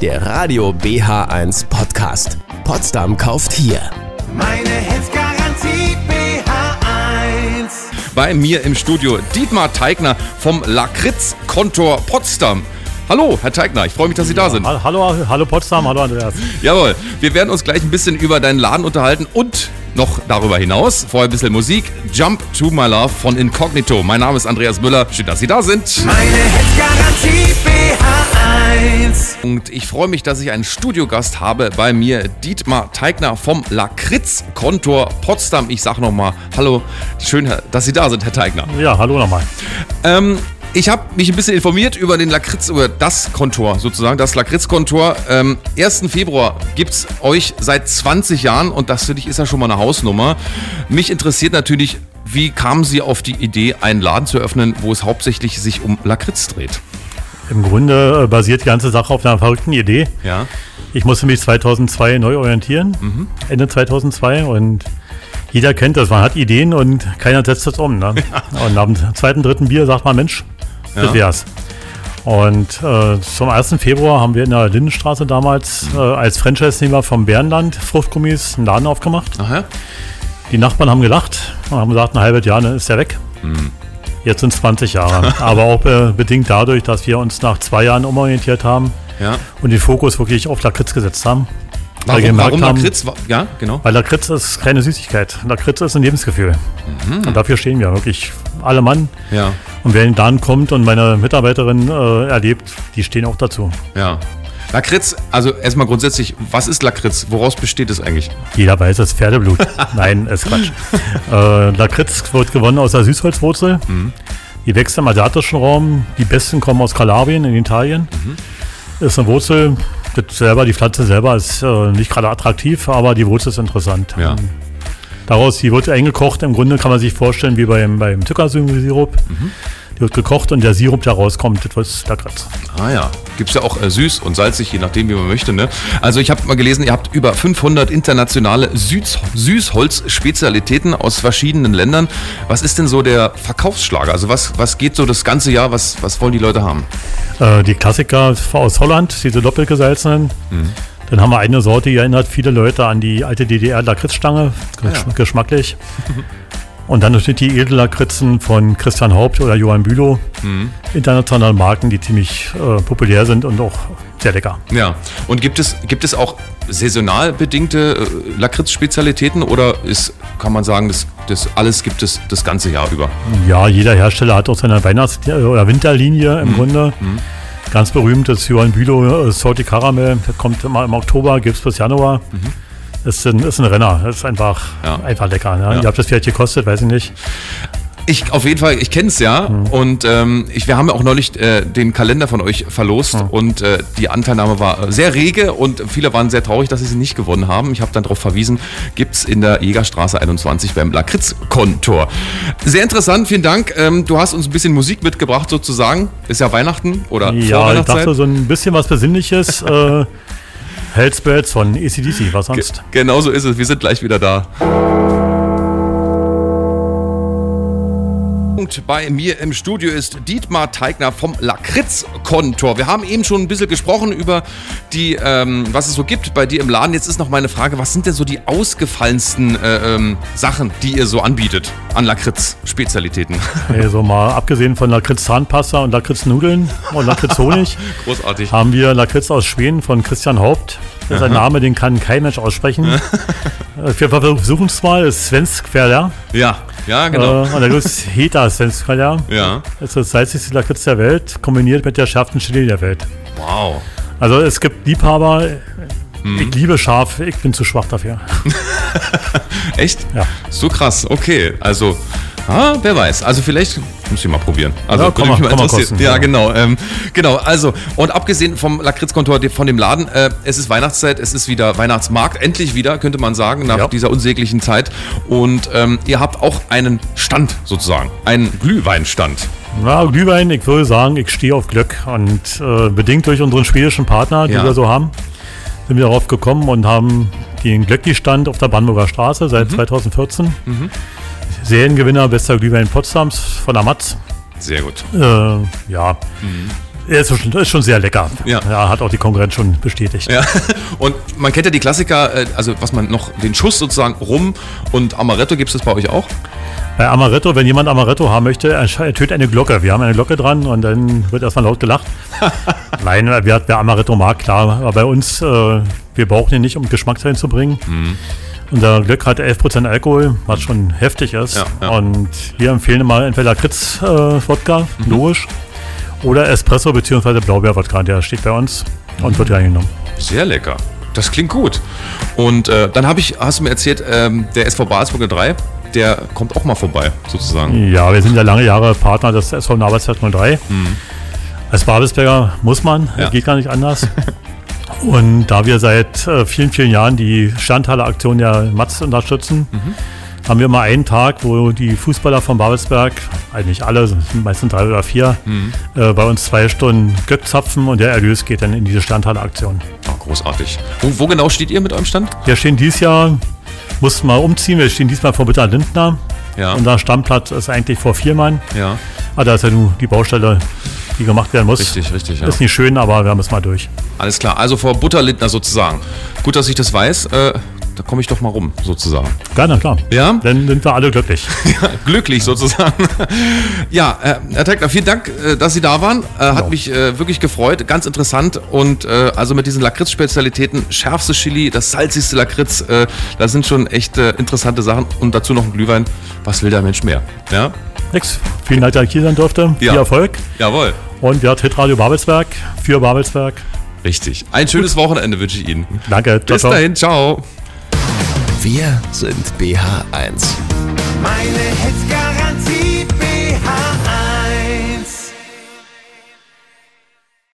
der Radio BH1 Podcast. Potsdam kauft hier. Meine Hits BH1. Bei mir im Studio Dietmar Teigner vom Lakritz-Kontor Potsdam. Hallo, Herr Teigner, ich freue mich, dass Sie da sind. Hallo, hallo Potsdam, hallo Andreas. Jawohl, wir werden uns gleich ein bisschen über deinen Laden unterhalten und noch darüber hinaus. Vorher ein bisschen Musik. Jump to My Love von Incognito. Mein Name ist Andreas Müller. Schön, dass Sie da sind. Meine Hits BH1. Und ich freue mich, dass ich einen Studiogast habe bei mir, Dietmar Teigner vom Lakritz-Kontor Potsdam. Ich sage nochmal Hallo, schön, dass Sie da sind, Herr Teigner. Ja, hallo nochmal. Ähm, ich habe mich ein bisschen informiert über den Lakritz, über das Kontor sozusagen, das Lakritz-Kontor. Ähm, 1. Februar gibt es euch seit 20 Jahren und das finde ich ist ja schon mal eine Hausnummer. Mich interessiert natürlich, wie kamen Sie auf die Idee, einen Laden zu öffnen, wo es hauptsächlich sich um Lakritz dreht? Im Grunde äh, basiert die ganze Sache auf einer verrückten Idee. Ja. Ich musste mich 2002 neu orientieren, Mhm. Ende 2002 und jeder kennt das, man hat Ideen und keiner setzt das um. Ne? Und nach dem zweiten, dritten Bier sagt man, Mensch, Ja. das wär's. Und äh, zum 1. Februar haben wir in der Lindenstraße damals Mhm. äh, als Franchise-Nehmer vom Bärenland Fruchtgummis einen Laden aufgemacht. Aha. Die Nachbarn haben gelacht und haben gesagt, ein halbes Jahr, dann ist er weg. Mhm. Jetzt sind es 20 Jahre. Aber auch äh, bedingt dadurch, dass wir uns nach zwei Jahren umorientiert haben Ja. und den Fokus wirklich auf Lakritz gesetzt haben. Weil Warum, gemerkt warum haben, Lakritz? Ja, genau. Weil Lakritz ist keine Süßigkeit. Lakritz ist ein Lebensgefühl. Mhm. Und dafür stehen wir wirklich alle Mann. Ja, Und wer in den Laden kommt und meine Mitarbeiterin äh, erlebt, die stehen auch dazu. ja. Lakritz, also erstmal grundsätzlich, was ist Lakritz? Woraus besteht es eigentlich? Jeder weiß, es ist Pferdeblut. Nein, ist Quatsch. äh, Lakritz wird gewonnen aus der Süßholzwurzel. Die wächst im asiatischen Raum. Die besten kommen aus Kalabrien in Italien. Ist eine Wurzel. Selber, die Pflanze selber ist äh, nicht gerade attraktiv, aber die Wurzel ist interessant. Ja. Daraus, die wird eingekocht. Im Grunde kann man sich vorstellen wie beim, beim Zuckersirup. Die wird gekocht und der Sirup, der rauskommt, das ist Lakritz. Ah ja, gibt es ja auch äh, süß und salzig, je nachdem, wie man möchte. Ne? Also ich habe mal gelesen, ihr habt über 500 internationale Süß Süßholz-Spezialitäten aus verschiedenen Ländern. Was ist denn so der Verkaufsschlager? Also was, was geht so das ganze Jahr? Was, was wollen die Leute haben? Äh, die Klassiker aus Holland, diese doppelt gesalzenen. Dann haben wir eine Sorte, die erinnert viele Leute an die alte DDR-Lakritzstange, gesch ja. geschmacklich. Und dann natürlich die Edellakritzen von Christian Haupt oder Johann Bülow. Internationale Marken, die ziemlich äh, populär sind und auch sehr lecker. Ja. Und gibt es, gibt es auch saisonal bedingte äh, Lakritz-Spezialitäten oder ist, kann man sagen, das, das alles gibt es das ganze Jahr über? Ja, jeder Hersteller hat auch seine Weihnachts- oder Winterlinie im Grunde. Ganz berühmt ist Johann Bülow äh, Salty Caramel. Das kommt immer im Oktober, gibt es bis Januar. Ist, ein, ist ein Renner. Ist einfach, Ja. einfach lecker. Ne? Ja. Ihr habt das vielleicht gekostet, weiß ich nicht. Ich auf jeden Fall, ich kenne es ja und ähm, ich, wir haben ja auch neulich äh, den Kalender von euch verlost und äh, die Anteilnahme war äh, sehr rege und viele waren sehr traurig, dass sie sie nicht gewonnen haben. Ich habe dann darauf verwiesen, gibt's in der Jägerstraße 21 beim Lakritz-Kontor. Sehr interessant, vielen Dank. Ähm, du hast uns ein bisschen Musik mitgebracht sozusagen. Ist ja Weihnachten oder Ja, ich dachte so ein bisschen was Besinnliches. äh, Hells Bells von ACDC, was sonst? Genau so ist es. Wir sind gleich wieder da. Und bei mir im Studio ist Dietmar Teigner vom Lakritz-Kontor. Wir haben eben schon ein bisschen gesprochen über die, ähm, was es so gibt bei dir im Laden. Jetzt ist noch meine Frage, was sind denn so die ausgefallensten äh, ähm, Sachen, die ihr so anbietet an Lakritz-Spezialitäten? Also mal abgesehen von Lakritz Zahnpasta und Lakritz Nudeln und Lakritz Honig, Großartig. haben wir Lakritz aus Schweden von Christian Haupt. Das ist ein Name, den kann kein Mensch aussprechen. Wir versuchen es mal, ist Svensk Verler. Ja, ja, genau. Äh, und der ist Heta Svensk Verler. Ja, Das ist das salzigste Lakritz der Welt, kombiniert mit der schärfsten Chili der Welt. wow. Also es gibt Liebhaber, Mhm. ich liebe scharf, ich bin zu schwach dafür. Echt? Ja. So krass, okay. Also, ah, wer weiß. Also vielleicht muss ich mal probieren. Also Ja, komm mal- komm mal kosten, ja, ja. genau. Ähm, genau, also, und abgesehen vom Lakritzkontor, von dem Laden, äh, es ist Weihnachtszeit, es ist wieder Weihnachtsmarkt, endlich wieder, könnte man sagen, nach Ja. dieser unsäglichen Zeit. Und ähm, ihr habt auch einen Stand sozusagen, einen Glühweinstand. Na, Glühwein, ich würde sagen, ich stehe auf Glück. Und äh, bedingt durch unseren schwedischen Partner, die wir so haben, sind wir darauf gekommen und haben den Glöckli-Stand auf der Brandenburger Straße seit Mhm. 2014. Seriengewinner bester Glühwein Potsdams von der Matz. Sehr gut. Äh, ja. Mhm. Er ist schon, ist schon sehr lecker. Ja. hat auch die Konkurrenz schon bestätigt. Ja. Und man kennt ja die Klassiker, äh, also was man noch, den Schuss sozusagen rum und Amaretto gibt es das bei euch auch? Bei Amaretto, wenn jemand Amaretto haben möchte, ertönt eine Glocke. Wir haben eine Glocke dran und dann wird erstmal laut gelacht. Nein, wer, wer Amaretto mag, klar. Aber bei uns, äh, wir brauchen ihn nicht, um Geschmack reinzubringen. Mhm. Unser Glück hat 11% Alkohol, was schon heftig ist. Ja, ja. Und wir empfehlen mal entweder Kritz-Wodka, Mhm. logisch, oder Espresso bzw. Blaubeer-Wodka. Der steht bei uns und wird reingenommen. Sehr lecker. Das klingt gut. Und äh, dann habe ich, hast du mir erzählt, ähm, der SV Balsburger 3, der kommt auch mal vorbei, sozusagen. Ja, wir sind ja lange Jahre Partner des SV Nabelzert 03. Als Babelsberger muss man, Mhm. Ja. geht gar nicht anders. Und da wir seit äh, vielen, vielen Jahren die Standhalle-Aktion der Matz unterstützen, Mhm. haben wir mal einen Tag, wo die Fußballer von Babelsberg, eigentlich alle, meistens drei oder vier, Mhm. äh, bei uns zwei Stunden Glück zapfen und der Erlös geht dann in diese Standhalle-Aktion. Oh, großartig. Wo, wo genau steht ihr mit eurem Stand? Wir stehen dieses Jahr, mussten mal umziehen, wir stehen diesmal vor Bitter Lindner. Ja. Unser Stammplatz ist eigentlich vor vier Mann. Ja, Ah, da ist ja nun die Baustelle, die gemacht werden muss. richtig, richtig. Ja. Ist nicht schön, aber wir haben es mal durch. Alles klar. Also vor Butterlindner sozusagen. Gut, dass ich das weiß. Äh, da komme ich doch mal rum, sozusagen. Gerne, klar. Ja? Dann sind wir alle glücklich. Glücklich sozusagen. ja, äh, Herr Teckler, vielen Dank, äh, dass Sie da waren. Äh, hat Ja. mich äh, wirklich gefreut. Ganz interessant. Und also mit diesen Lakritz-Spezialitäten, schärfste Chili, das salzigste Lakritz, äh, da sind schon echt interessante Sachen. Und dazu noch ein Glühwein. Was will der Mensch mehr? Ja? Nix. Vielen Dank, dass ich hier sein durfte. Ja. Viel Erfolg. Jawohl. Und ja, Hitradio Babelsberg für Babelsberg. Richtig. Ein schönes Wochenende wünsche ich Ihnen. Danke. Ciao, Bis ciao. dahin. Ciao. Wir sind BH1. Meine Hits